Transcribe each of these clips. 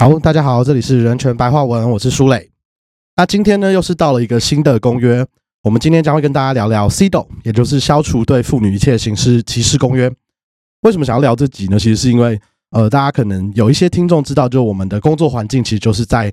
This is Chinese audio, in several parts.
好，大家好，这里是人权白话文，我是舒磊。那今天呢，又是到了一个新的公约。我们今天将会跟大家聊聊 CDO，也就是消除对妇女一切形式歧视公约。为什么想要聊这集呢？其实是因为，呃，大家可能有一些听众知道，就我们的工作环境其实就是在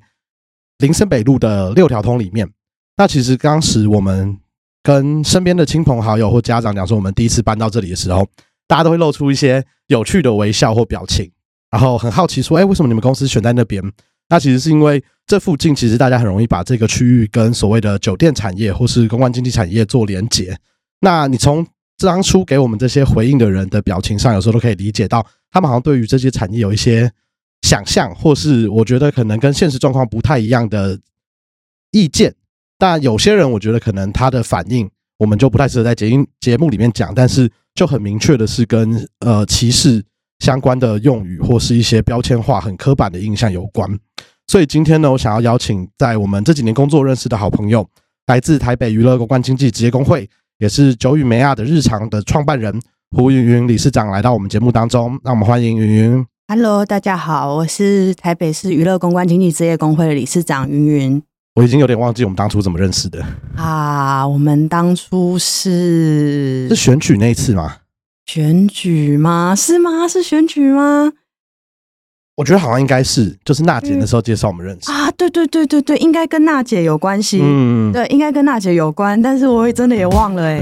林森北路的六条通里面。那其实当时我们跟身边的亲朋好友或家长讲说，我们第一次搬到这里的时候，大家都会露出一些有趣的微笑或表情。然后很好奇说，哎，为什么你们公司选在那边？那其实是因为这附近其实大家很容易把这个区域跟所谓的酒店产业或是公关经济产业做连结。那你从当初给我们这些回应的人的表情上，有时候都可以理解到，他们好像对于这些产业有一些想象，或是我觉得可能跟现实状况不太一样的意见。但有些人，我觉得可能他的反应，我们就不太适合在节音节目里面讲。但是就很明确的是跟呃歧视。相关的用语或是一些标签化、很刻板的印象有关，所以今天呢，我想要邀请在我们这几年工作认识的好朋友，来自台北娱乐公关经济职业工会，也是九羽梅亚的日常的创办人胡云云理事长来到我们节目当中，让我们欢迎云云。Hello，大家好，我是台北市娱乐公关经济职业工会的理事长云云。我已经有点忘记我们当初怎么认识的啊，我们当初是是选举那次吗？选举吗？是吗？是选举吗？我觉得好像应该是，就是娜姐那时候介绍我们认识啊。对对对对对，应该跟娜姐有关系。嗯，对，应该跟娜姐有关，但是我也真的也忘了哎。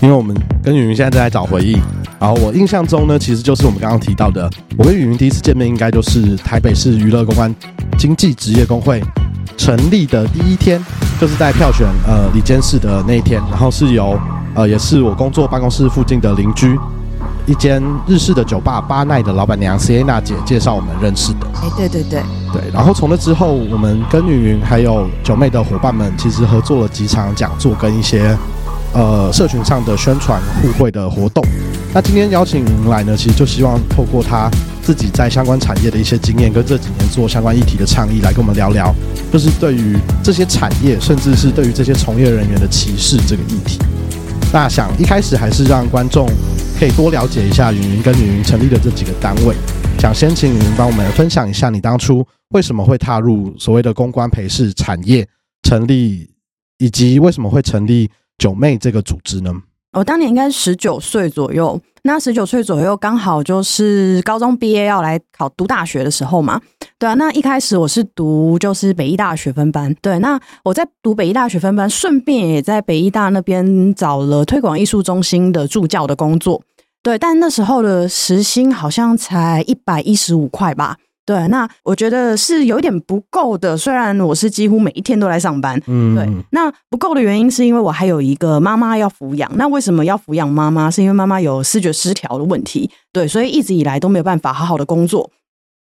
因为我们跟云云现在正在找回忆，然后我印象中呢，其实就是我们刚刚提到的，我跟云云第一次见面应该就是台北市娱乐公关经济职业工会。成立的第一天，就是在票选呃里监事的那一天，然后是由呃也是我工作办公室附近的邻居，一间日式的酒吧巴奈的老板娘 Sienna 姐介绍我们认识的。哎，对对对对，然后从那之后，我们跟云云还有九妹的伙伴们，其实合作了几场讲座跟一些呃社群上的宣传互惠的活动。那今天邀请云来呢，其实就希望透过他。自己在相关产业的一些经验，跟这几年做相关议题的倡议，来跟我们聊聊，就是对于这些产业，甚至是对于这些从业人员的歧视这个议题。那想一开始还是让观众可以多了解一下云云跟云云成立的这几个单位。想先请云云帮我们分享一下，你当初为什么会踏入所谓的公关陪侍产业成立，以及为什么会成立九妹这个组织呢？我当年应该十九岁左右，那十九岁左右刚好就是高中毕业要来考读大学的时候嘛。对啊，那一开始我是读就是北医大学分班。对，那我在读北医大学分班，顺便也在北医大那边找了推广艺术中心的助教的工作。对，但那时候的时薪好像才一百一十五块吧。对，那我觉得是有一点不够的。虽然我是几乎每一天都来上班，嗯，对，那不够的原因是因为我还有一个妈妈要抚养。那为什么要抚养妈妈？是因为妈妈有视觉失调的问题，对，所以一直以来都没有办法好好的工作。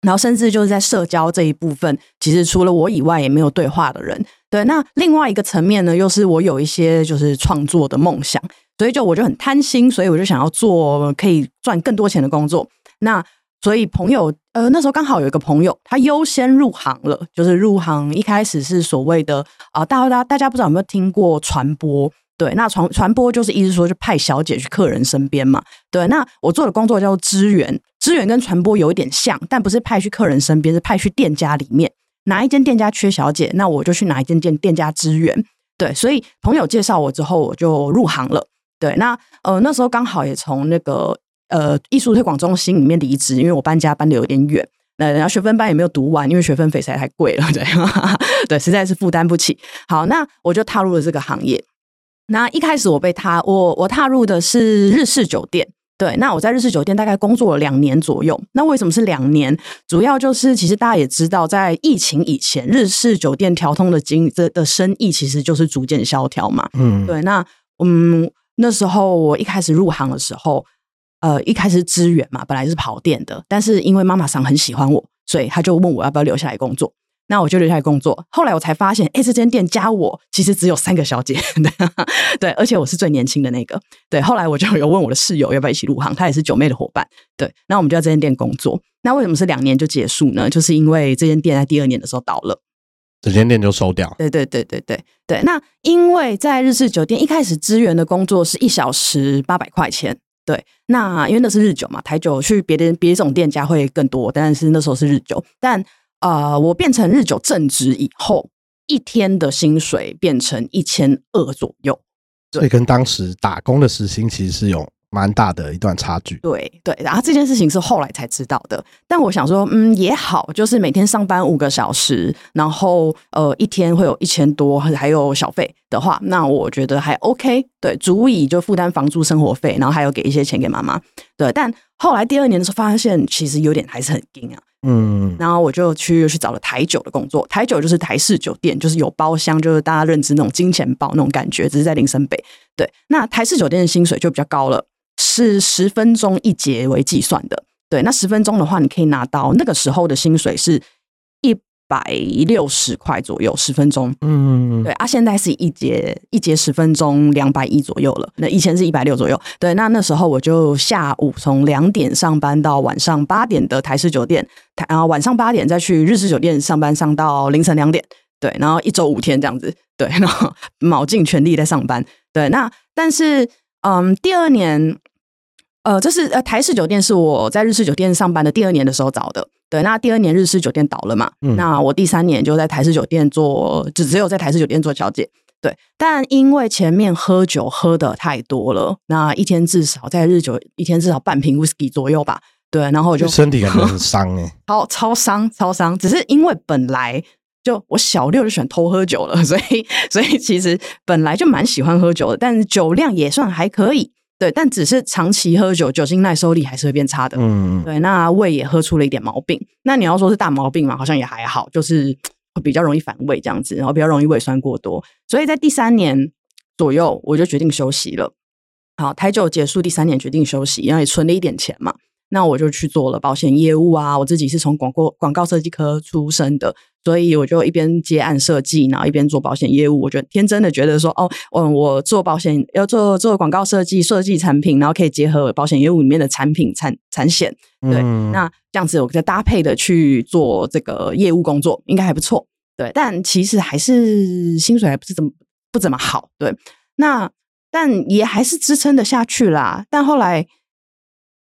然后甚至就是在社交这一部分，其实除了我以外也没有对话的人。对，那另外一个层面呢，又是我有一些就是创作的梦想，所以就我就很贪心，所以我就想要做可以赚更多钱的工作。那所以朋友，呃，那时候刚好有一个朋友，他优先入行了，就是入行一开始是所谓的啊，大家大家不知道有没有听过传播？对，那传传播就是意思说，就派小姐去客人身边嘛。对，那我做的工作叫做支援，支援跟传播有一点像，但不是派去客人身边，是派去店家里面，哪一间店家缺小姐，那我就去哪一间店店家支援。对，所以朋友介绍我之后，我就入行了。对，那呃那时候刚好也从那个。呃，艺术推广中心里面离职，因为我搬家搬的有点远，那然后学分班也没有读完，因为学分费实在太贵了，对，对，实在是负担不起。好，那我就踏入了这个行业。那一开始我被踏，我我踏入的是日式酒店，对，那我在日式酒店大概工作了两年左右。那为什么是两年？主要就是其实大家也知道，在疫情以前，日式酒店调通的经的的生意其实就是逐渐萧条嘛。嗯，对，那嗯那时候我一开始入行的时候。呃，一开始支援嘛，本来是跑店的，但是因为妈妈桑很喜欢我，所以他就问我要不要留下来工作。那我就留下来工作。后来我才发现，哎，这间店加我其实只有三个小姐，对，而且我是最年轻的那个。对，后来我就有问我的室友要不要一起入行，她也是九妹的伙伴。对，那我们就在这间店工作。那为什么是两年就结束呢？就是因为这间店在第二年的时候倒了。这间店就收掉。对对对对对对。那因为在日式酒店一开始支援的工作是一小时八百块钱，对。那因为那是日酒嘛，台酒去别的别种店家会更多，但是那时候是日酒。但呃，我变成日酒正职以后，一天的薪水变成一千二左右。所以跟当时打工的时薪其实是有蛮大的一段差距。对对，然后这件事情是后来才知道的。但我想说，嗯，也好，就是每天上班五个小时，然后呃，一天会有一千多，还有小费的话，那我觉得还 OK，对，足以就负担房租、生活费，然后还有给一些钱给妈妈。对，但后来第二年的时候，发现其实有点还是很硬啊。嗯，然后我就去去找了台酒的工作。台酒就是台式酒店，就是有包厢，就是大家认知那种金钱包那种感觉，只是在林森北。对，那台式酒店的薪水就比较高了，是十分钟一节为计算的。对，那十分钟的话，你可以拿到那个时候的薪水是。百六十块左右，十分钟。嗯，对啊，现在是一节一节十分钟两百一左右了。那以前是一百六左右。对，那那时候我就下午从两点上班到晚上八点的台式酒店，台然后晚上八点再去日式酒店上班，上到凌晨两点。对，然后一周五天这样子。对，然后卯尽全力在上班。对，那但是嗯，第二年，呃，这是呃台式酒店是我在日式酒店上班的第二年的时候找的。对，那第二年日式酒店倒了嘛？那我第三年就在台式酒店做，只只有在台式酒店做小姐。对，但因为前面喝酒喝的太多了，那一天至少在日酒一天至少半瓶 whisky 左右吧。对，然后我就身体感觉很伤 哎，超超伤超伤。只是因为本来就我小六就喜欢偷喝酒了，所以所以其实本来就蛮喜欢喝酒的，但是酒量也算还可以。对，但只是长期喝酒，酒精耐受力还是会变差的。嗯，对，那胃也喝出了一点毛病。那你要说是大毛病嘛，好像也还好，就是会比较容易反胃这样子，然后比较容易胃酸过多。所以在第三年左右，我就决定休息了。好，台酒结束第三年决定休息，然后也存了一点钱嘛。那我就去做了保险业务啊！我自己是从广告广告设计科出身的，所以我就一边接案设计，然后一边做保险业务。我觉得天真的觉得说，哦，嗯，我做保险要做做广告设计，设计产品，然后可以结合保险业务里面的产品产产险，对，那这样子我再搭配的去做这个业务工作，应该还不错。对，但其实还是薪水还不是怎么不怎么好。对，那但也还是支撑的下去啦。但后来。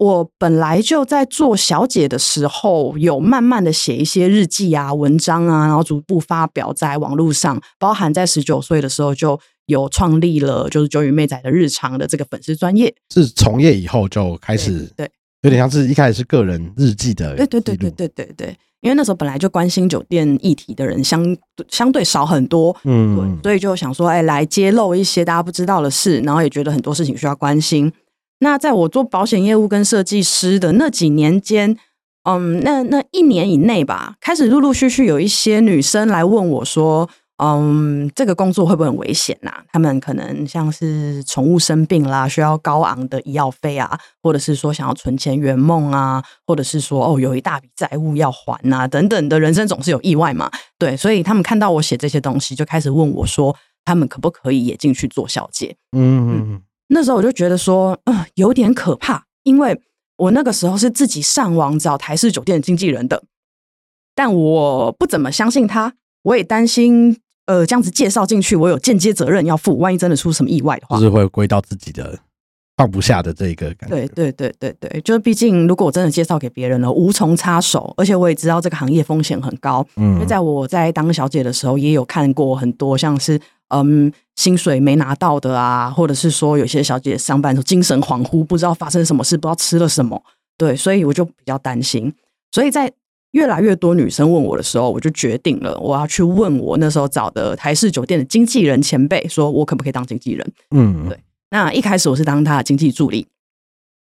我本来就在做小姐的时候，有慢慢的写一些日记啊、文章啊，然后逐步发表在网络上。包含在十九岁的时候，就有创立了就是九羽妹仔的日常的这个粉丝专业。是从业以后就开始，对，有点像是一开始是个人日记的。对对对对对对对，因为那时候本来就关心酒店议题的人相相对少很多，嗯，所以就想说，哎，来揭露一些大家不知道的事，然后也觉得很多事情需要关心。那在我做保险业务跟设计师的那几年间，嗯，那那一年以内吧，开始陆陆续续有一些女生来问我说，嗯，这个工作会不会很危险呐？他们可能像是宠物生病啦，需要高昂的医药费啊，或者是说想要存钱圆梦啊，或者是说哦有一大笔债务要还呐，等等的人生总是有意外嘛，对，所以他们看到我写这些东西，就开始问我说，他们可不可以也进去做小姐？嗯嗯。那时候我就觉得说，嗯，有点可怕，因为我那个时候是自己上网找台式酒店的经纪人的，但我不怎么相信他，我也担心，呃，这样子介绍进去，我有间接责任要负，万一真的出什么意外的话，就是会归到自己的放不下的这个感觉。对对对对对，就是毕竟如果我真的介绍给别人了，无从插手，而且我也知道这个行业风险很高，嗯，因为在我在当小姐的时候，也有看过很多像是。嗯，薪水没拿到的啊，或者是说有些小姐上班时候精神恍惚，不知道发生什么事，不知道吃了什么，对，所以我就比较担心。所以在越来越多女生问我的时候，我就决定了，我要去问我那时候找的台式酒店的经纪人前辈，说我可不可以当经纪人？嗯，对。那一开始我是当他的经济助理，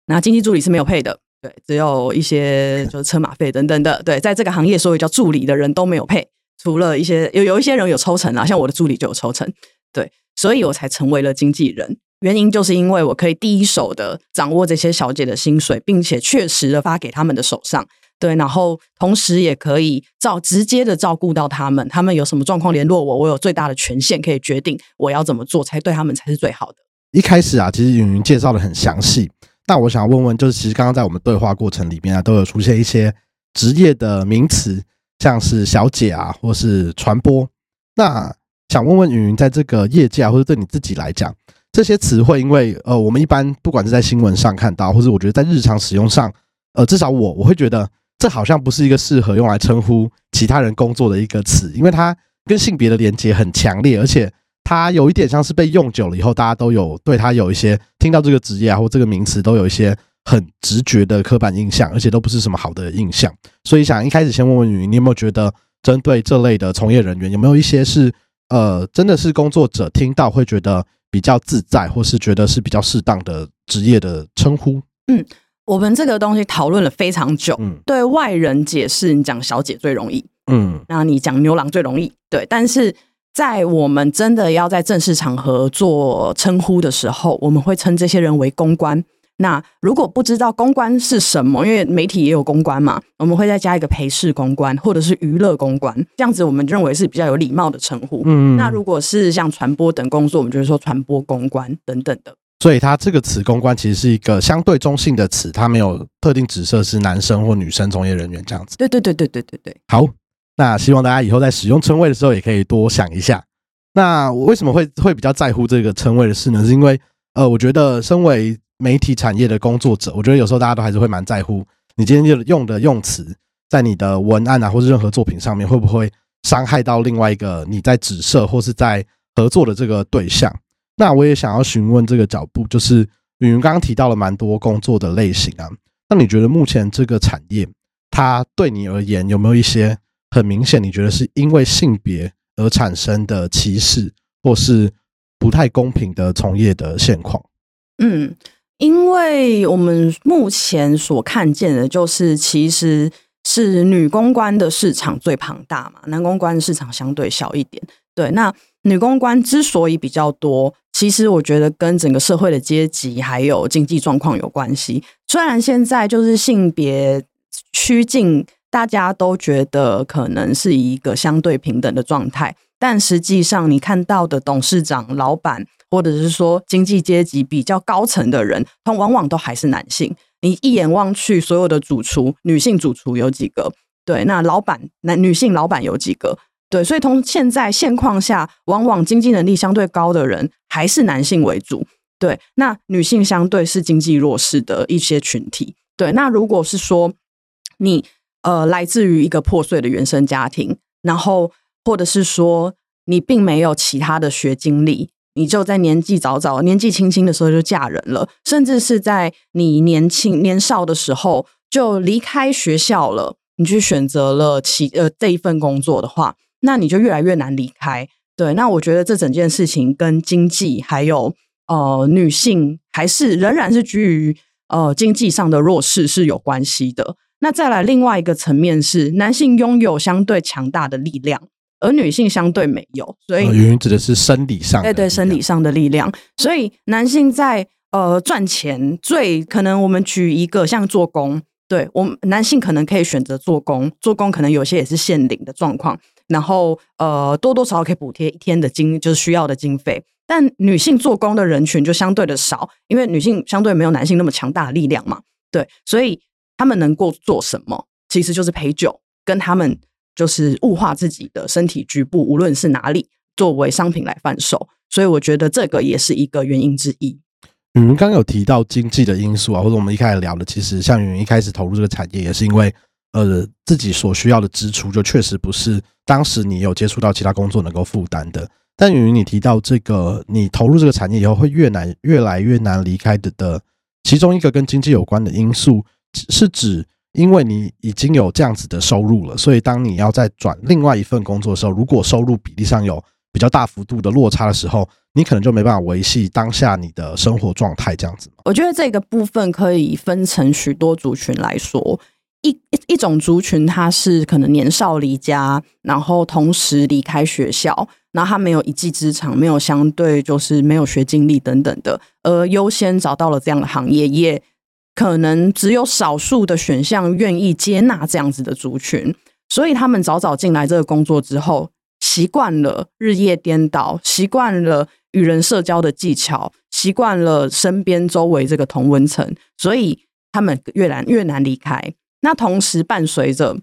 那经济助理是没有配的，对，只有一些就是车马费等等的，对，在这个行业所有叫助理的人都没有配。除了一些有有一些人有抽成啊，像我的助理就有抽成，对，所以我才成为了经纪人。原因就是因为我可以第一手的掌握这些小姐的薪水，并且确实的发给他们的手上，对，然后同时也可以照直接的照顾到他们，他们有什么状况联络我，我有最大的权限可以决定我要怎么做才对他们才是最好的。一开始啊，其实云云介绍的很详细，但我想问问，就是其实刚刚在我们对话过程里面啊，都有出现一些职业的名词。像是小姐啊，或是传播。那想问问云云，在这个业界啊，或者对你自己来讲，这些词汇，因为呃，我们一般不管是在新闻上看到，或者我觉得在日常使用上，呃，至少我我会觉得这好像不是一个适合用来称呼其他人工作的一个词，因为它跟性别的连接很强烈，而且它有一点像是被用久了以后，大家都有对它有一些听到这个职业啊或这个名词都有一些很直觉的刻板印象，而且都不是什么好的印象。所以想一开始先问问云云，你有没有觉得针对这类的从业人员，有没有一些是？呃，真的是工作者听到会觉得比较自在，或是觉得是比较适当的职业的称呼。嗯，我们这个东西讨论了非常久。嗯，对外人解释，你讲小姐最容易。嗯，那你讲牛郎最容易。对，但是在我们真的要在正式场合做称呼的时候，我们会称这些人为公关。那如果不知道公关是什么，因为媒体也有公关嘛，我们会再加一个陪侍公关或者是娱乐公关，这样子我们认为是比较有礼貌的称呼。嗯，那如果是像传播等工作，我们就是说传播公关等等的。所以它这个词“公关”其实是一个相对中性的词，它没有特定指涉是男生或女生从业人员这样子。对对对对对对对。好，那希望大家以后在使用称谓的时候也可以多想一下。那我为什么会会比较在乎这个称谓的事呢？是因为呃，我觉得身为媒体产业的工作者，我觉得有时候大家都还是会蛮在乎你今天用的用词，在你的文案啊，或是任何作品上面，会不会伤害到另外一个你在指涉或是在合作的这个对象？那我也想要询问这个脚步，就是云云刚刚提到了蛮多工作的类型啊，那你觉得目前这个产业，它对你而言有没有一些很明显，你觉得是因为性别而产生的歧视，或是不太公平的从业的现况？嗯。因为我们目前所看见的，就是其实是女公关的市场最庞大嘛，男公关市场相对小一点。对，那女公关之所以比较多，其实我觉得跟整个社会的阶级还有经济状况有关系。虽然现在就是性别趋近，大家都觉得可能是一个相对平等的状态，但实际上你看到的董事长、老板。或者是说经济阶级比较高层的人，他往往都还是男性。你一眼望去，所有的主厨，女性主厨有几个？对，那老板男女性老板有几个？对，所以从现在现况下，往往经济能力相对高的人还是男性为主。对，那女性相对是经济弱势的一些群体。对，那如果是说你呃来自于一个破碎的原生家庭，然后或者是说你并没有其他的学经历。你就在年纪早早、年纪轻轻的时候就嫁人了，甚至是在你年轻年少的时候就离开学校了，你去选择了其呃这一份工作的话，那你就越来越难离开。对，那我觉得这整件事情跟经济还有呃女性还是仍然是居于呃经济上的弱势是有关系的。那再来另外一个层面是，男性拥有相对强大的力量。而女性相对没有，所以原因指的是生理上，对对，生理上的力量。所以男性在呃赚钱最可能，我们举一个像做工，对我们男性可能可以选择做工，做工可能有些也是限领的状况，然后呃多多少少可以补贴一天的经就是需要的经费。但女性做工的人群就相对的少，因为女性相对没有男性那么强大的力量嘛，对，所以他们能够做什么，其实就是陪酒跟他们。就是物化自己的身体局部，无论是哪里，作为商品来贩售，所以我觉得这个也是一个原因之一。嗯，刚刚有提到经济的因素啊，或者我们一开始聊的，其实像云云一开始投入这个产业，也是因为呃自己所需要的支出，就确实不是当时你有接触到其他工作能够负担的。但云云你提到这个，你投入这个产业以后会越难越来越难离开的的，其中一个跟经济有关的因素，是指。因为你已经有这样子的收入了，所以当你要再转另外一份工作的时候，如果收入比例上有比较大幅度的落差的时候，你可能就没办法维系当下你的生活状态这样子。我觉得这个部分可以分成许多族群来说，一一种族群他是可能年少离家，然后同时离开学校，然后他没有一技之长，没有相对就是没有学经历等等的，而优先找到了这样的行业也。可能只有少数的选项愿意接纳这样子的族群，所以他们早早进来这个工作之后，习惯了日夜颠倒，习惯了与人社交的技巧，习惯了身边周围这个同温层，所以他们越难越难离开。那同时伴随着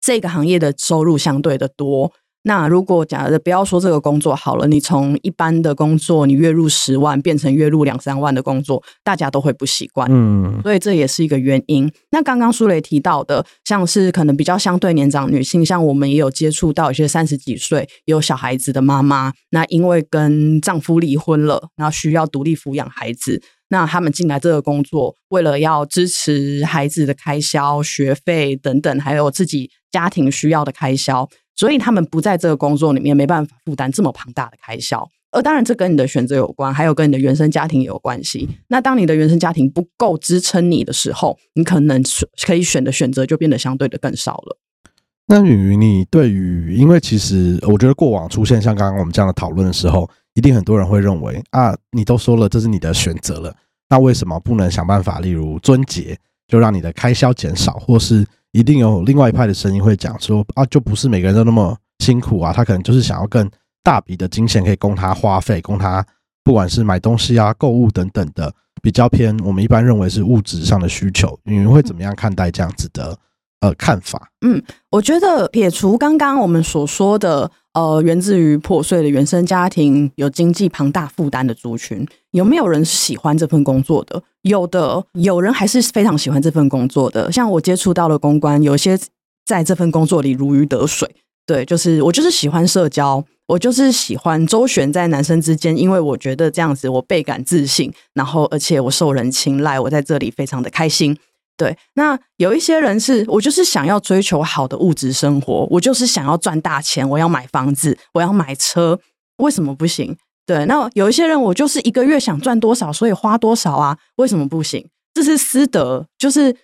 这个行业的收入相对的多。那如果假的不要说这个工作好了，你从一般的工作，你月入十万变成月入两三万的工作，大家都会不习惯。嗯所以这也是一个原因。那刚刚苏雷提到的，像是可能比较相对年长女性，像我们也有接触到一些三十几岁有小孩子的妈妈，那因为跟丈夫离婚了，然后需要独立抚养孩子，那他们进来这个工作，为了要支持孩子的开销、学费等等，还有自己家庭需要的开销，所以他们不在这个工作里面，没办法负担这么庞大的开销。而当然，这跟你的选择有关，还有跟你的原生家庭也有关系。那当你的原生家庭不够支撑你的时候，你可能选可以选的选择就变得相对的更少了。那允云，你对于，因为其实我觉得过往出现像刚刚我们这样的讨论的时候，一定很多人会认为啊，你都说了这是你的选择了，那为什么不能想办法，例如尊节，就让你的开销减少，或是一定有另外一派的声音会讲说啊，就不是每个人都那么辛苦啊，他可能就是想要更大笔的金钱可以供他花费，供他不管是买东西啊、购物等等的，比较偏我们一般认为是物质上的需求，你们会怎么样看待这样子的呃看法？嗯我觉得撇除刚刚我们所说的，呃，源自于破碎的原生家庭、有经济庞大负担的族群，有没有人喜欢这份工作的？有的，有人还是非常喜欢这份工作的。像我接触到的公关，有些在这份工作里如鱼得水。对，就是我就是喜欢社交，我就是喜欢周旋在男生之间，因为我觉得这样子我倍感自信，然后而且我受人青睐，我在这里非常的开心。对，那有一些人是我就是想要追求好的物质生活，我就是想要赚大钱，我要买房子，我要买车，为什么不行？对，那有一些人我就是一个月想赚多少，所以花多少啊，为什么不行？这是私德，就是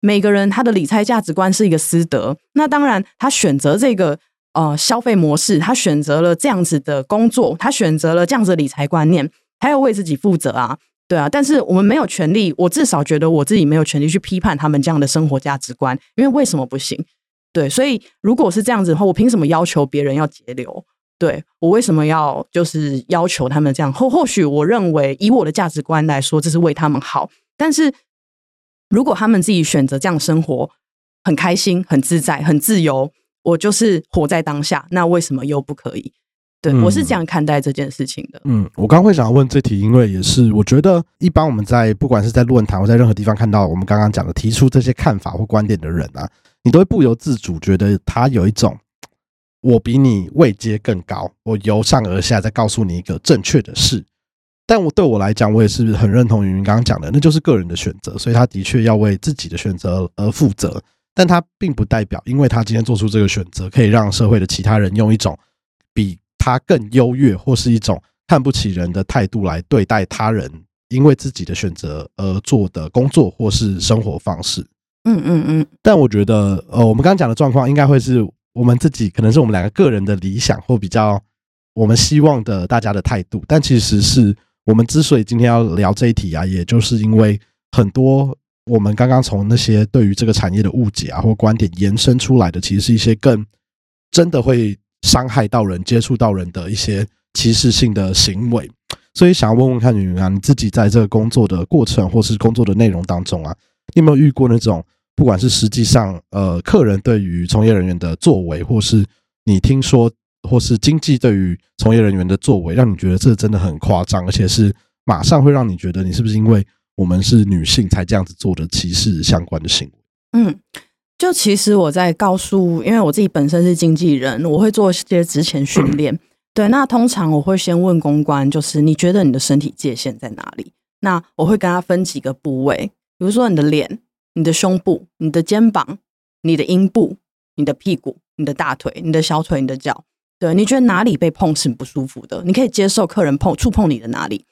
每个人他的理财价值观是一个私德。那当然，他选择这个呃消费模式，他选择了这样子的工作，他选择了这样子的理财观念，他要为自己负责啊。对啊，但是我们没有权利，我至少觉得我自己没有权利去批判他们这样的生活价值观，因为为什么不行？对，所以如果是这样子的话，我凭什么要求别人要节流？对我为什么要就是要求他们这样？或或许我认为以我的价值观来说，这是为他们好，但是如果他们自己选择这样生活，很开心、很自在、很自由，我就是活在当下，那为什么又不可以？对、嗯我是这样看待这件事情的。嗯，我刚刚会想要问这题，因为也是我觉得一般我们在不管是在论坛或在任何地方看到我们刚刚讲的提出这些看法或观点的人啊，你都会不由自主觉得他有一种我比你位阶更高，我由上而下在告诉你一个正确的事。但我对我来讲，我也是很认同云云刚刚讲的，那就是个人的选择，所以他的确要为自己的选择而负责。但他并不代表，因为他今天做出这个选择，可以让社会的其他人用一种比他更优越或是一种看不起人的态度来对待他人，因为自己的选择而做的工作或是生活方式。嗯嗯嗯，但我觉得，呃，我们刚刚讲的状况，应该会是我们自己，可能是我们两个个人的理想或比较我们希望的大家的态度。但其实是我们之所以今天要聊这一题啊，也就是因为很多我们刚刚从那些对于这个产业的误解啊或观点延伸出来的，其实是一些更真的会伤害到人、接触到人的一些歧视性的行为。所以想要问问看云云啊，你自己在这个工作的过程或是工作的内容当中啊，你有没有遇过那种不管是实际上呃客人对于从业人员的作为，或是你听说或是经济对于从业人员的作为，让你觉得这真的很夸张，而且是马上会让你觉得你是不是因为我们是女性才这样子做的歧视相关的行为？嗯，就其实我在告诉，因为我自己本身是经纪人，我会做一些职前训 练。对，那通常我会先问公关，就是你觉得你的身体界限在哪里？那我会跟他分几个部位，比如说你的脸、你的胸部、你的肩膀、你的阴部、你的屁股、你的大腿、你的小腿、你的脚。对，你觉得哪里被碰是不舒服的？你可以接受客人碰触碰你的哪里？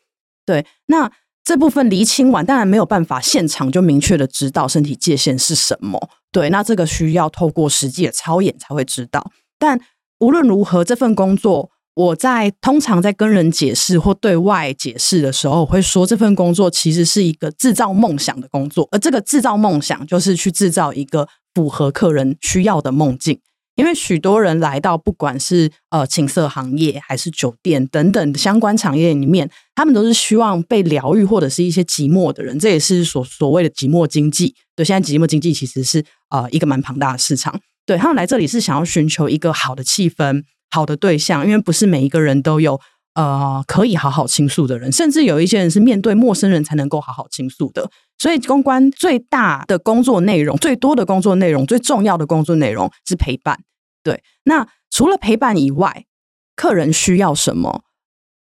对，那这部分厘清完，当然没有办法现场就明确的知道身体界限是什么。对，那这个需要透过实际的操演才会知道。但无论如何，这份工作我在通常在跟人解释或对外解释的时候，我会说这份工作其实是一个制造梦想的工作，而这个制造梦想就是去制造一个符合客人需要的梦境。因为许多人来到不管是呃情色行业还是酒店等等相关产业里面，他们都是希望被疗愈或者是一些寂寞的人，这也是所所谓的寂寞经济。对，现在寂寞经济其实是呃一个蛮庞大的市场。对他们来这里是想要寻求一个好的气氛、好的对象，因为不是每一个人都有呃可以好好倾诉的人，甚至有一些人是面对陌生人才能够好好倾诉的。所以公关最大的工作内容、最多的工作内容、最重要的工作内容是陪伴。对，那除了陪伴以外，客人需要什么？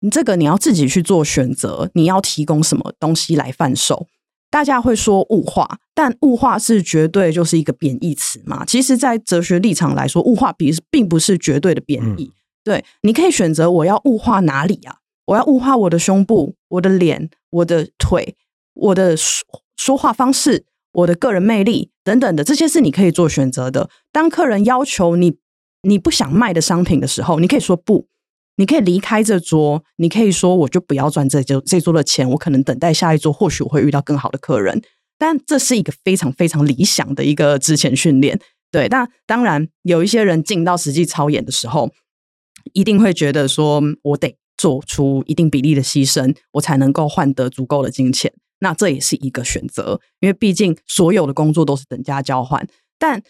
你这个你要自己去做选择，你要提供什么东西来贩售？大家会说物化，但物化是绝对就是一个贬义词嘛？其实，在哲学立场来说，物化比并不是绝对的贬义。对，你可以选择我要物化哪里啊？我要物化我的胸部、我的脸、我的腿、我的说说话方式、我的个人魅力等等的，这些是你可以做选择的。当客人要求你你不想卖的商品的时候，你可以说不。你可以离开这桌，你可以说我就不要赚这桌这桌的钱，我可能等待下一桌，或许我会遇到更好的客人。但这是一个非常非常理想的一个之前训练，对。但当然，有一些人进到实际操演的时候，一定会觉得说我得做出一定比例的牺牲，我才能够换得足够的金钱。那这也是一个选择，因为毕竟所有的工作都是等价交换。但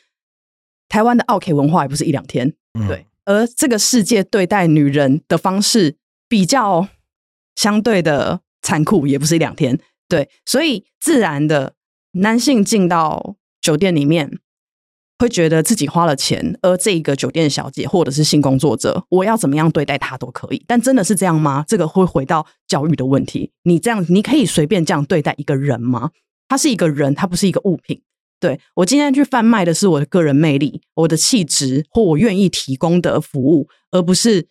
台湾的 OK 文化也不是一两天，对。而这个世界对待女人的方式比较相对的残酷，也不是一两天。对，所以自然的男性进到酒店里面，会觉得自己花了钱，而这一个酒店小姐或者是性工作者，我要怎么样对待她都可以。但真的是这样吗？这个会回到教育的问题。你这样，你可以随便这样对待一个人吗？他是一个人，他不是一个物品。对我今天去贩卖的是我的个人魅力、我的气质或我愿意提供的服务，而不是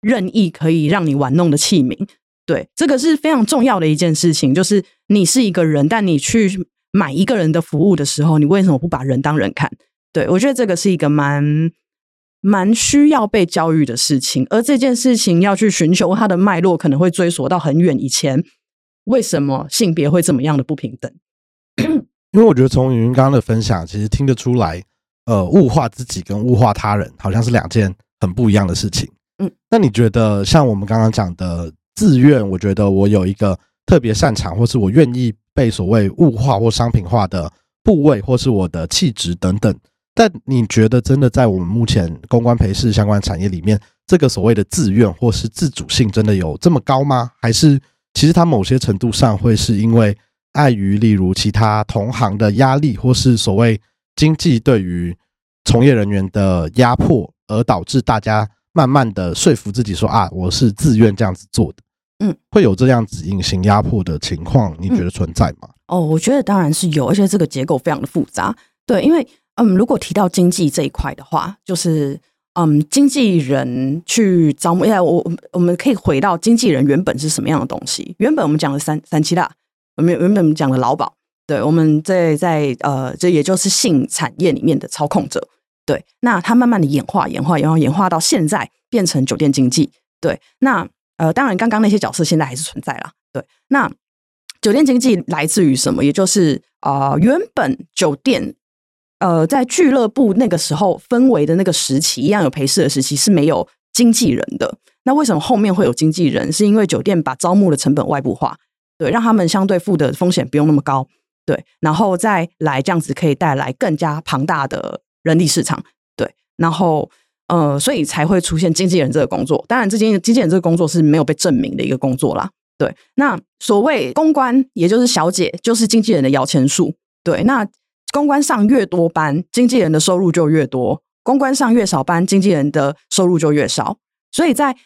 任意可以让你玩弄的器皿。对，这个是非常重要的一件事情。就是你是一个人，但你去买一个人的服务的时候，你为什么不把人当人看？对我觉得这个是一个蛮蛮需要被教育的事情。而这件事情要去寻求它的脉络，可能会追溯到很远以前，为什么性别会这么样的不平等？因为我觉得从云云刚刚的分享，其实听得出来，呃，物化自己跟物化他人好像是两件很不一样的事情。嗯，那你觉得像我们刚刚讲的自愿，我觉得我有一个特别擅长，或是我愿意被所谓物化或商品化的部位，或是我的气质等等。但你觉得真的在我们目前公关陪侍相关产业里面，这个所谓的自愿或是自主性真的有这么高吗？还是其实它某些程度上会是因为？碍于例如其他同行的压力，或是所谓经济对于从业人员的压迫，而导致大家慢慢的说服自己说啊，我是自愿这样子做的。嗯，会有这样子隐形压迫的情况，你觉得存在吗？哦，我觉得当然是有，而且这个结构非常的复杂。对，因为嗯，如果提到经济这一块的话，就是嗯，经纪人去招募，哎，我我们可以回到经纪人原本是什么样的东西？原本我们讲的三三七大。我们原本我们讲的劳保，对，我们在在呃，这也就是性产业里面的操控者，对，那它慢慢的演化，演化，然后演化到现在变成酒店经济，对，那呃，当然刚刚那些角色现在还是存在啦，对，那酒店经济来自于什么？也就是啊，原本酒店呃，在俱乐部那个时候氛围的那个时期，一样有陪侍的时期是没有经纪人的，那为什么后面会有经纪人？是因为酒店把招募的成本外部化。对，让他们相对付的风险不用那么高，对，然后再来这样子可以带来更加庞大的人力市场，对，然后呃，所以才会出现经纪人这个工作。当然，这经经纪人这个工作是没有被证明的一个工作啦。对，那所谓公关，也就是小姐，就是经纪人的摇钱树。对，那公关上越多班，经纪人的收入就越多；公关上越少班，经纪人的收入就越少。所以在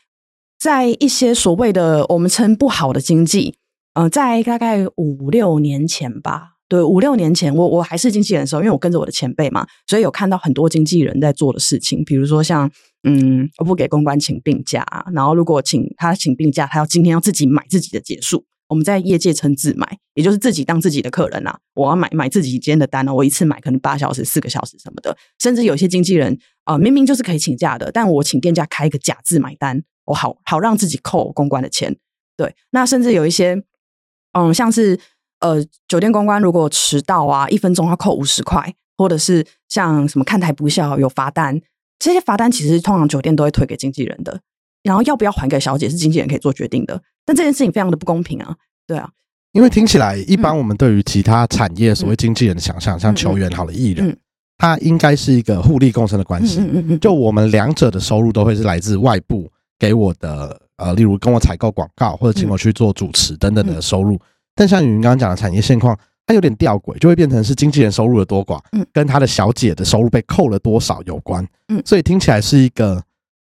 在一些所谓的我们称不好的经济。嗯，在大概五六年前吧，对，五六年前，我我还是经纪人的时候，因为我跟着我的前辈嘛，所以有看到很多经纪人在做的事情，比如说像，嗯，我不给公关请病假，然后如果请他请病假，他要今天要自己买自己的结束，我们在业界称自买，也就是自己当自己的客人啊，我要买买自己今天的单呢，我一次买可能八小时、四个小时什么的，甚至有些经纪人啊，明明就是可以请假的，但我请店家开一个假字买单，我好好让自己扣公关的钱，对，那甚至有一些。嗯，像是呃，酒店公关如果迟到啊，一分钟要扣五十块，或者是像什么看台不孝有罚单，这些罚单其实通常酒店都会推给经纪人的，然后要不要还给小姐是经纪人可以做决定的。但这件事情非常的不公平啊，对啊，因为听起来一般我们对于其他产业所谓经纪人的想象，像球员好了艺人，他应该是一个互利共生的关系。嗯嗯嗯，就我们两者的收入都会是来自外部给我的，呃，例如跟我采购广告或者请我去做主持等等的收入。但像云刚刚讲的产业现况，它有点吊诡，就会变成是经纪人收入的多寡，嗯。跟他的小姐的收入被扣了多少有关，嗯。所以听起来是一个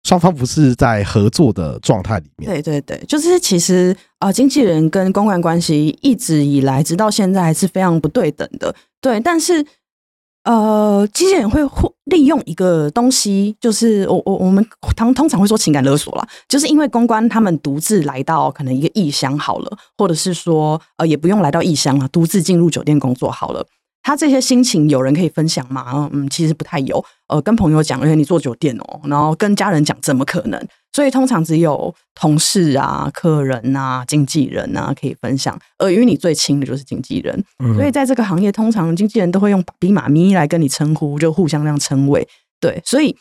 双方不是在合作的状态里面。对对对，就是其实呃，经纪人跟公关关系一直以来，直到现在还是非常不对等的。对，但是呃，经纪人会利用一个东西，就是我我我们通通常会说情感勒索啦，就是因为公关他们独自来到可能一个异乡好了，或者是说呃也不用来到异乡啊，独自进入酒店工作好了。他这些心情有人可以分享吗？嗯，其实不太有。呃，跟朋友讲，因为你做酒店哦，然后跟家人讲，怎么可能？所以通常只有同事啊、客人啊、经纪人啊可以分享，而与你最亲的就是经纪人。嗯所以在这个行业，通常经纪人都会用“爸比妈咪”来跟你称呼，就互相这样称谓。对，所以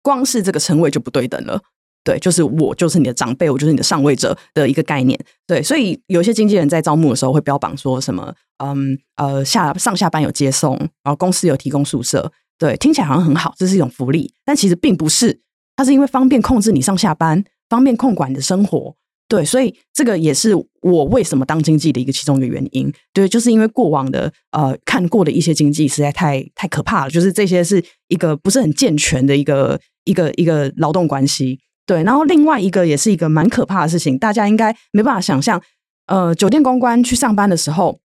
光是这个称谓就不对等了。对，就是我就是你的长辈，我就是你的上位者的一个概念。对，所以有些经纪人在招募的时候会标榜说什么，嗯呃下上下班有接送，然后公司有提供宿舍。对，听起来好像很好，这是一种福利，但其实并不是。它是因为方便控制你上下班，方便控管你的生活。对，所以这个也是我为什么当经纪的一个其中一个原因。对，就是因为过往的呃看过的一些经济实在太太可怕了，就是这些是一个不是很健全的一个一个一个劳动关系。对，然后另外一个也是一个蛮可怕的事情，大家应该没办法想象，呃，酒店公关去上班的时候，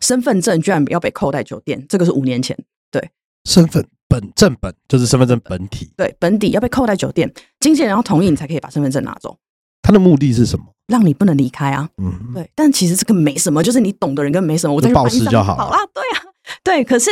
身份证居然要被扣在酒店，这个是五年前。对身份本正本就是身份证本体，对，本底要被扣在酒店，经纪人要同意你才可以把身份证拿走，他的目的是什么？让你不能离开啊。嗯，对，但其实这个没什么，就是你懂的人跟没什么，我再去就报翻译上时就好好啦。对啊，对。可是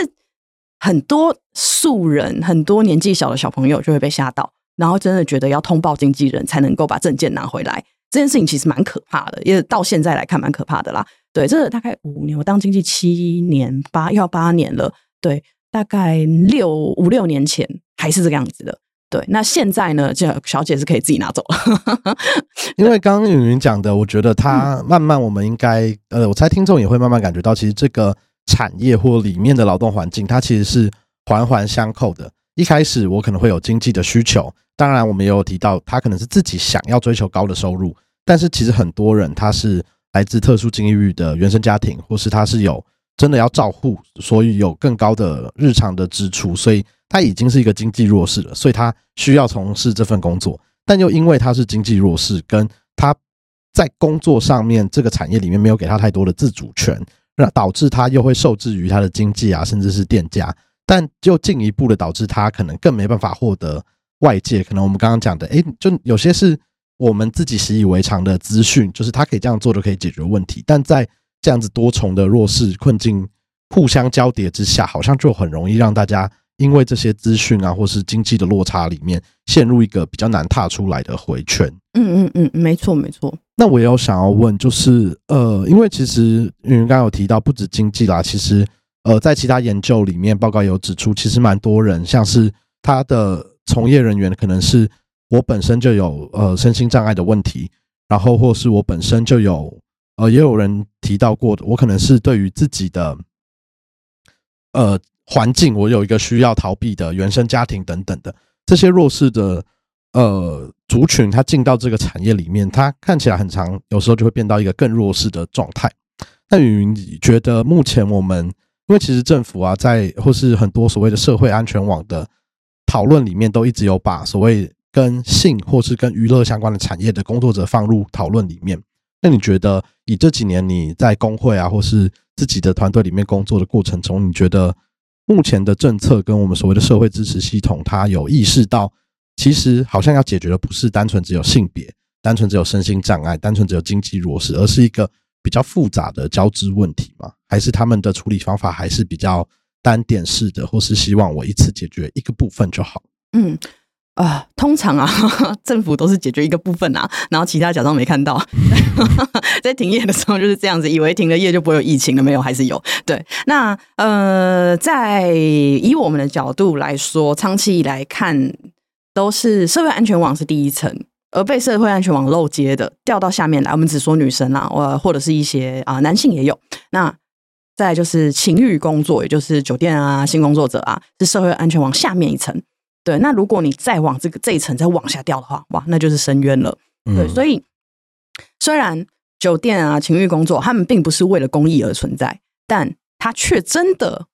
很多素人，很多年纪小的小朋友就会被吓到，然后真的觉得要通报经纪人才能够把证件拿回来。这件事情其实蛮可怕的，也到现在来看蛮可怕的啦。对，这个大概五年，我当经纪七年八要八年了，对，大概六五六年前还是这个样子的。对，那现在呢，这小姐是可以自己拿走了。因为刚刚云云讲的，我觉得她慢慢我们应该，呃，我猜听众也会慢慢感觉到，其实这个产业或里面的劳动环境，它其实是环环相扣的。一开始我可能会有经济的需求，当然我们也有提到，他可能是自己想要追求高的收入，但是其实很多人他是来自特殊境遇的原生家庭，或是他是有真的要照护，所以有更高的日常的支出，所以他已经是一个经济弱势了，所以他需要从事这份工作。但又因为他是经济弱势，跟他在工作上面这个产业里面没有给他太多的自主权，那导致他又会受制于他的经济啊，甚至是店家，但就进一步的导致他可能更没办法获得外界可能我们刚刚讲的，诶，就有些是我们自己习以为常的资讯，就是他可以这样做就可以解决问题，但在这样子多重的弱势困境互相交叠之下，好像就很容易让大家因为这些资讯啊，或是经济的落差里面，陷入一个比较难踏出来的回圈。嗯嗯嗯，没错没错。那我也有想要问，就是呃，因为其实云云刚刚有提到，不止经济啦，其实呃，在其他研究里面，报告有指出，其实蛮多人，像是他的从业人员，可能是我本身就有呃身心障碍的问题，然后或是我本身就有呃，也有人提到过，我可能是对于自己的呃环境，我有一个需要逃避的原生家庭等等的这些弱势的呃族群，他进到这个产业里面，他看起来很长，有时候就会变到一个更弱势的状态。那云云觉得目前我们，因为其实政府啊，在或是很多所谓的社会安全网的讨论里面，都一直有把所谓跟性或是跟娱乐相关的产业的工作者放入讨论里面。那你觉得以这几年你在工会啊，或是自己的团队里面工作的过程中，你觉得目前的政策跟我们所谓的社会支持系统，它有意识到，其实好像要解决的不是单纯只有性别、单纯只有身心障碍、单纯只有经济弱势，而是一个比较复杂的交织问题吗？还是他们的处理方法还是比较单点式的，或是希望我一次解决一个部分就好？嗯啊、通常啊，政府都是解决一个部分啊，然后其他假装没看到。在停业的时候就是这样子，以为停了业就不会有疫情了，没有，还是有。对，那呃，在以我们的角度来说，长期以来看，都是社会安全网是第一层。而被社会安全网漏接的掉到下面来，我们只说女生啦，呃，或者是一些啊、男性也有。那再就是情欲工作，也就是酒店啊、性工作者啊，是社会安全网下面一层。对，那如果你再往这个这一层再往下掉的话，哇，那就是深渊了。对，所以虽然酒店啊、情欲工作，他们并不是为了公益而存在，但他却真的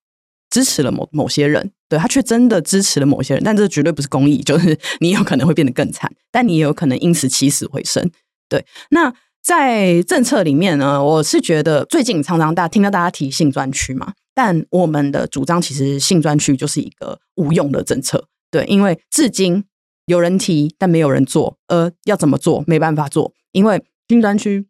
支持了某某些人。对他却真的支持了某些人，但这绝对不是公益，就是 你有可能会变得更惨，但你也有可能因此起死回生。对，那在政策里面呢，我是觉得最近常常大家听到大家提性专区嘛，但我们的主张其实性专区就是一个无用的政策。对，因为至今有人提，但没有人做，呃，要怎么做没办法做，因为性专区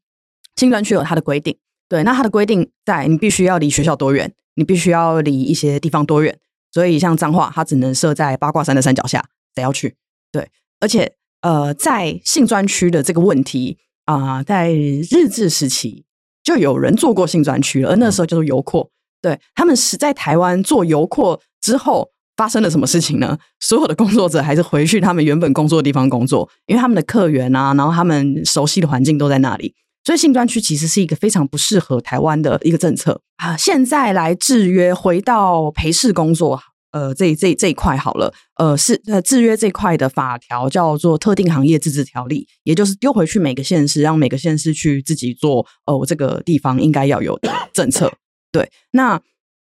性专区有它的规定。对，那它的规定在你必须要离学校多远，你必须要离一些地方多远。所以，像脏话，它只能设在八卦山的山脚下，得要去？对，而且，呃，在性专区的这个问题啊，在日治时期就有人做过性专区了，而那时候就是游廓。对他们是在台湾做游廓之后，发生了什么事情呢？所有的工作者还是回去他们原本工作的地方工作，因为他们的客源啊，然后他们熟悉的环境都在那里。所以性专区其实是一个非常不适合台湾的一个政策啊。现在来制约，回到陪侍工作，呃，这这这一块好了，呃，是呃制约这块的法条叫做特定行业自治条例，也就是丢回去每个县市，让每个县市去自己做，呃，我这个地方应该要有的 政策。对，那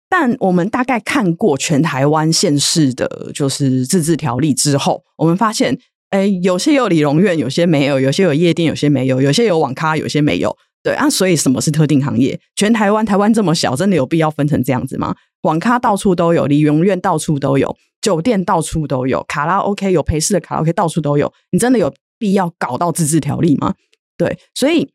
但我们大概看过全台湾县市的，就是自治条例之后，我们发现。哎，有些有理容院，有些没有；有些有夜店，有些没有；有些有网咖，有些没有。对啊，所以什么是特定行业？全台湾，台湾这么小，真的有必要分成这样子吗？网咖到处都有，理容院到处都有，酒店到处都有，卡拉 OK 有陪侍的卡拉 OK 到处都有。你真的有必要搞到自治条例吗？对，所以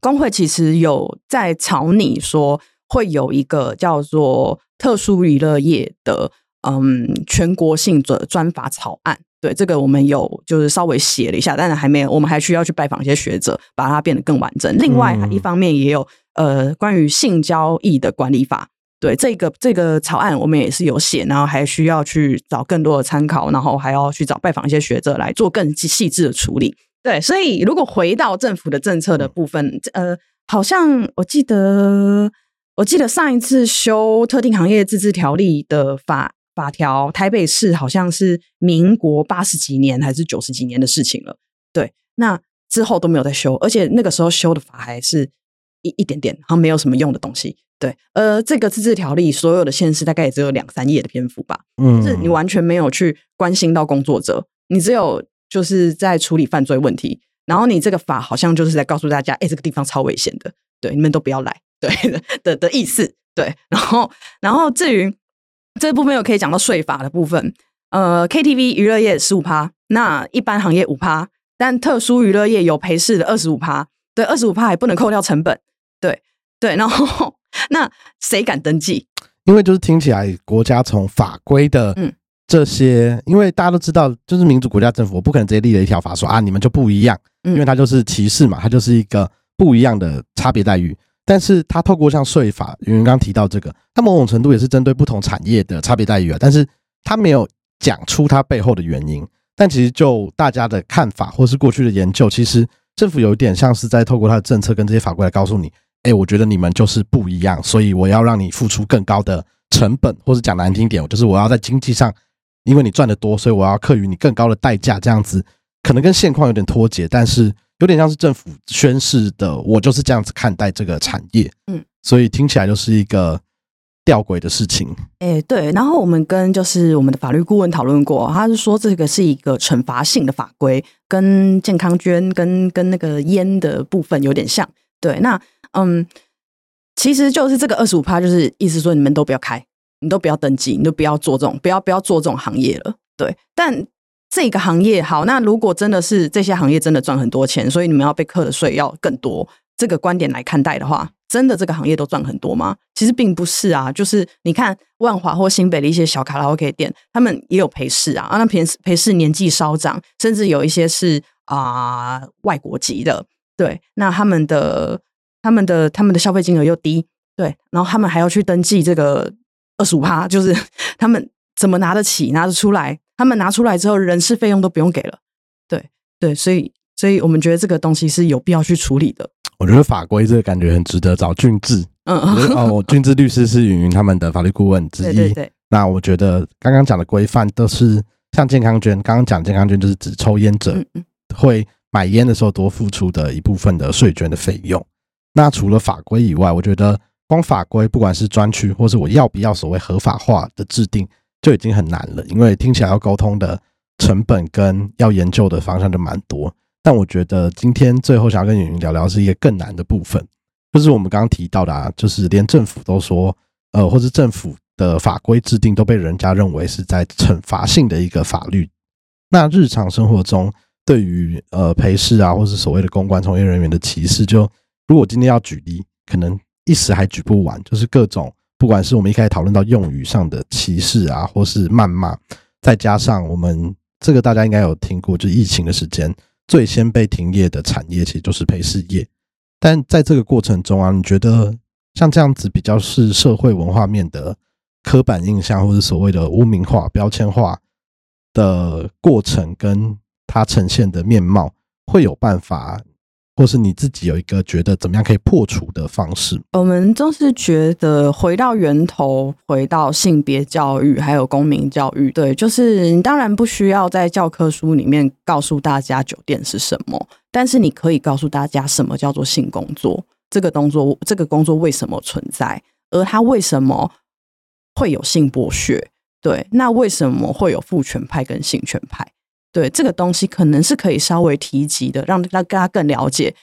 工会其实有在吵你说，会有一个叫做特殊娱乐业的嗯全国性的专法草案。对这个，我们有就是稍微写了一下，但是还没有，我们还需要去拜访一些学者，把它变得更完整。另外，一方面也有呃关于性交易的管理法，对这个这个草案，我们也是有写，然后还需要去找更多的参考，然后还要去找拜访一些学者来做更细致的处理。对，所以如果回到政府的政策的部分，呃，好像我记得我记得上一次修特定行业自治条例的法。法条，台北市好像是民国八十几年还是九十几年的事情了。对，那之后都没有再修，而且那个时候修的法还是一一点点，好像没有什么用的东西。对，呃，这个自治条例所有的县市大概也只有两三页的篇幅吧。嗯，是你完全没有去关心到工作者，你只有就是在处理犯罪问题。然后你这个法好像就是在告诉大家，哎，这个地方超危险的，对，你们都不要来，对 的的意思。对，然后，然后至于。这部分又可以讲到税法的部分，呃，KTV 娱乐业十五趴，那一般行业五趴，但特殊娱乐业有陪侍的二十五趴，对，二十五趴还不能扣掉成本，对对，然后那谁敢登记？因为就是听起来国家从法规的嗯这些，因为大家都知道，就是民主国家政府，我不可能直接立了一条法说啊，你们就不一样，因为它就是歧视嘛，它就是一个不一样的差别待遇。但是他透过像税法，因为刚刚提到这个，他某种程度也是针对不同产业的差别待遇啊。但是他没有讲出他背后的原因。但其实就大家的看法，或是过去的研究，其实政府有一点像是在透过他的政策跟这些法规来告诉你：，哎，我觉得你们就是不一样，所以我要让你付出更高的成本，或者讲难听点，就是我要在经济上，因为你赚的多，所以我要课予你更高的代价。这样子可能跟现况有点脱节，但是。有点像是政府宣示的，我就是这样子看待这个产业，嗯，所以听起来就是一个吊诡的事情。哎，对。然后我们跟就是我们的法律顾问讨论过，他是说这个是一个惩罚性的法规，跟健康捐跟跟那个烟的部分有点像。对，那嗯，其实就是这个二十五趴，就是意思说你们都不要开，你都不要登记，你都不要做这种，不要不要做这种行业了。对，但。这个行业好，那如果真的是这些行业真的赚很多钱，所以你们要被课的税要更多，这个观点来看待的话，真的这个行业都赚很多吗？其实并不是啊，就是你看万华或新北的一些小卡拉 OK 店，他们也有陪侍啊，啊，那陪陪侍年纪稍长，甚至有一些是啊外国籍的，对，那他们的他们的他们的消费金额又低，对，然后他们还要去登记这个二十五趴，就是 他们怎么拿得起拿得出来？他们拿出来之后，人事费用都不用给了，对对，所以所以我们觉得这个东西是有必要去处理的。我觉得法规这个感觉很值得找俊志。嗯哦，俊志律师是云云他们的法律顾问之一。对对对。那我觉得刚刚讲的规范都是像健康捐，刚刚讲健康捐就是指抽烟者会买烟的时候多付出的一部分的税捐的费用。那除了法规以外，我觉得光法规不管是专区或是我要不要所谓合法化的制定，就已经很难了，因为听起来要沟通的成本跟要研究的方向就蛮多。但我觉得今天最后想要跟云云聊聊是一个更难的部分。就是我们刚刚提到的啊，就是连政府都说，呃，或是政府的法规制定都被人家认为是在惩罚性的一个法律。那日常生活中对于呃陪侍啊，或是所谓的公关从业人员的歧视，就如果今天要举例，可能一时还举不完。就是各种不管是我们一开始讨论到用语上的歧视啊，或是谩骂，再加上我们这个大家应该有听过，就疫情的时间最先被停业的产业，其实就是陪侍业。但在这个过程中啊，你觉得像这样子比较是社会文化面的刻板印象，或者所谓的污名化、标签化的过程，跟它呈现的面貌，会有办法，或是你自己有一个觉得怎么样可以破除的方式？我们都是觉得回到源头，回到性别教育，还有公民教育。对，就是你当然不需要在教科书里面告诉大家酒店是什么。但是你可以告诉大家什么叫做性工作？这个动作，这个工作为什么存在？而它为什么会有性剥削？对，那为什么会有父权派跟性权派？对，这个东西可能是可以稍微提及的，让大家更了解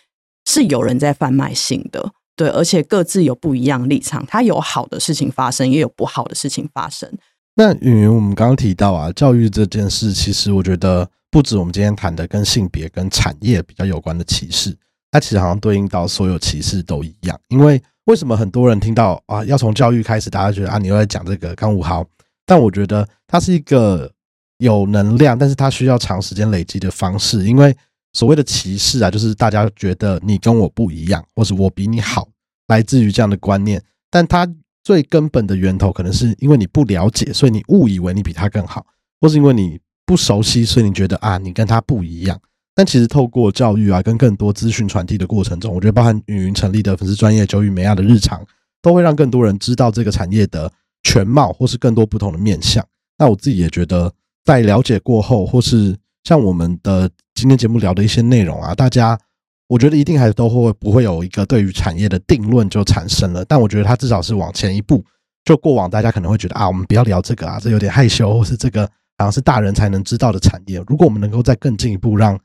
是有人在贩卖性的。对，而且各自有不一样立场，它有好的事情发生，也有不好的事情发生。那云云，我们刚刚提到啊，教育这件事，其实我觉得。不止我们今天谈的跟性别、跟产业比较有关的歧视，它其实好像对应到所有歧视都一样。因为为什么很多人听到啊，要从教育开始，大家觉得啊，你又在讲这个刚五号？但我觉得它是一个有能量，但是它需要长时间累积的方式。因为所谓的歧视啊，就是大家觉得你跟我不一样，或是我比你好，来自于这样的观念。但它最根本的源头，可能是因为你不了解，所以你误以为你比他更好，或是因为你。不熟悉，所以你觉得啊，你跟他不一样。但其实透过教育啊，跟更多资讯传递的过程中，我觉得包含云云成立的粉丝专业九与美亚的日常，都会让更多人知道这个产业的全貌，或是更多不同的面向。那我自己也觉得，在了解过后，或是像我们的今天节目聊的一些内容啊，大家我觉得一定还都会不会有一个对于产业的定论就产生了。但我觉得它至少是往前一步。就过往大家可能会觉得啊，我们不要聊这个啊，这有点害羞，或是这个。好像是大人才能知道的产业。如果我们能够再更进一步，让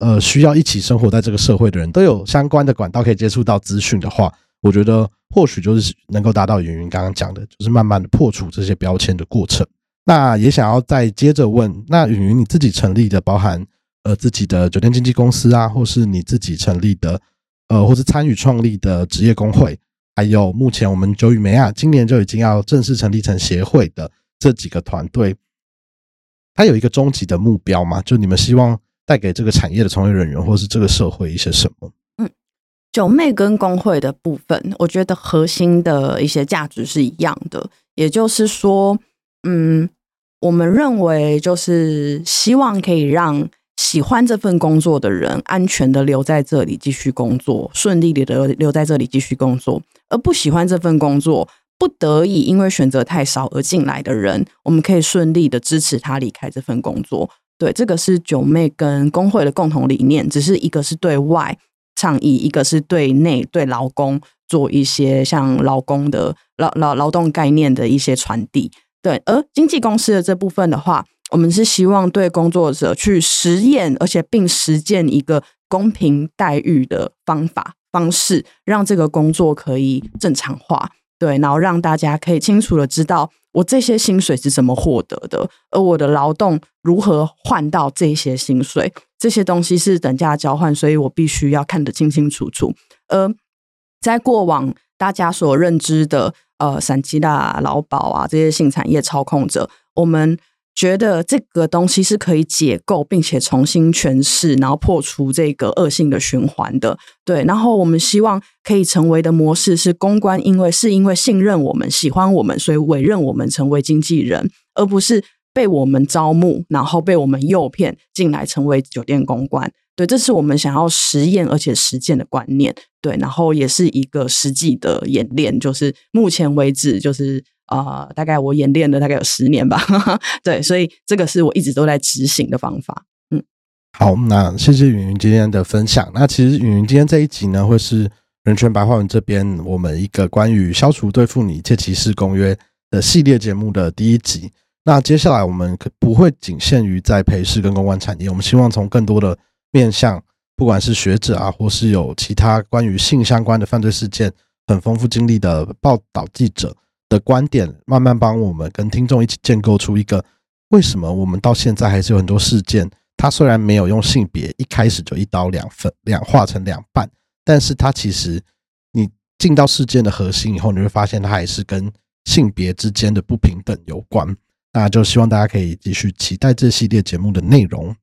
呃需要一起生活在这个社会的人都有相关的管道可以接触到资讯的话，我觉得或许就是能够达到云云刚刚讲的，就是慢慢的破除这些标签的过程。那也想要再接着问，那允云你自己成立的，包含呃自己的酒店经纪公司啊，或是你自己成立的呃，或是参与创立的职业工会，还有目前我们九羽梅亚今年就已经要正式成立成协会的这几个团队。它有一个终极的目标吗？就你们希望带给这个产业的从业人员，或是这个社会一些什么？嗯，九妹跟工会的部分，我觉得核心的一些价值是一样的，也就是说，嗯，我们认为就是希望可以让喜欢这份工作的人安全的留在这里继续工作，顺利的留留在这里继续工作，而不喜欢这份工作。不得已，因为选择太少而进来的人，我们可以顺利的支持他离开这份工作。对，这个是九妹跟工会的共同理念，只是一个是对外倡议，一个是对内对劳工做一些像劳工的劳劳劳动概念的一些传递。对，而经纪公司的这部分的话，我们是希望对工作者去实验，而且并实践一个公平待遇的方法方式，让这个工作可以正常化。对，然后让大家可以清楚的知道我这些薪水是怎么获得的，而我的劳动如何换到这些薪水，这些东西是等价交换，所以我必须要看得清清楚楚。而在过往大家所认知的，呃，散基大、劳保啊这些性产业操控者，我们。觉得这个东西是可以解构，并且重新诠释，然后破除这个恶性的循环的。对，然后我们希望可以成为的模式是公关，因为是因为信任我们、喜欢我们，所以委任我们成为经纪人，而不是被我们招募，然后被我们诱骗进来成为酒店公关。对，这是我们想要实验而且实践的观念。对，然后也是一个实际的演练，就是目前为止，就是呃，大概我演练了大概有十年吧。对，所以这个是我一直都在执行的方法。嗯，好，那谢谢云云今天的分享。那其实云云今天这一集呢，会是人权白话文这边我们一个关于消除对妇女一切歧视公约的系列节目的第一集。那接下来我们可不会仅限于在陪侍跟公关产业，我们希望从更多的面向，不管是学者啊，或是有其他关于性相关的犯罪事件很丰富经历的报道记者的观点，慢慢帮我们跟听众一起建构出一个为什么我们到现在还是有很多事件，它虽然没有用性别一开始就一刀两分两划成两半，但是它其实你进到事件的核心以后，你会发现它还是跟性别之间的不平等有关。那就希望大家可以继续期待这系列节目的内容。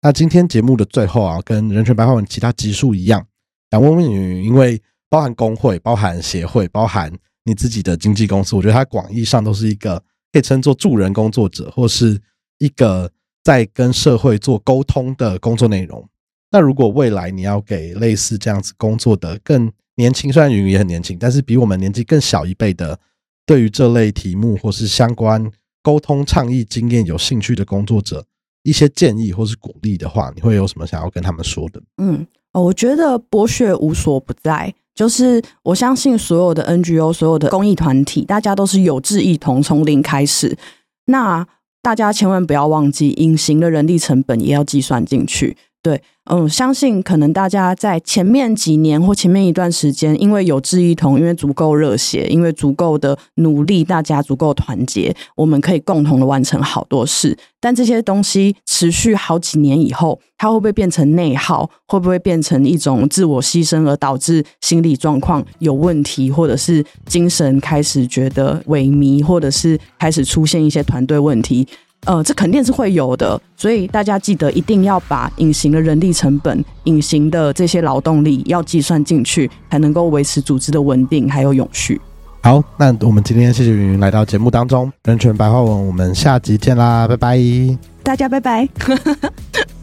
那今天节目的最后啊，跟人权白话文其他集数一样，想问问你，因为包含工会、包含协会、包含你自己的经纪公司，我觉得它广义上都是一个可以称作助人工作者，或是一个在跟社会做沟通的工作内容。那如果未来你要给类似这样子工作的更年轻，虽然云云也很年轻，但是比我们年纪更小一辈的，对于这类题目或是相关。沟通倡议经验有兴趣的工作者，一些建议或是鼓励的话，你会有什么想要跟他们说的？嗯，我觉得博学无所不在，就是我相信所有的 NGO、所有的公益团体，大家都是有志一同，从零开始。那大家千万不要忘记，隐形的人力成本也要计算进去。对，嗯，相信可能大家在前面几年或前面一段时间，因为有志一同，因为足够热血，因为足够的努力，大家足够团结，我们可以共同的完成好多事。但这些东西持续好几年以后，它会不会变成内耗？会不会变成一种自我牺牲，而导致心理状况有问题，或者是精神开始觉得萎靡，或者是开始出现一些团队问题？呃，这肯定是会有的，所以大家记得一定要把隐形的人力成本、隐形的这些劳动力要计算进去，才能够维持组织的稳定还有永续。好，那我们今天谢谢云云来到节目当中，人权白话文，我们下集见啦，拜拜，大家拜拜。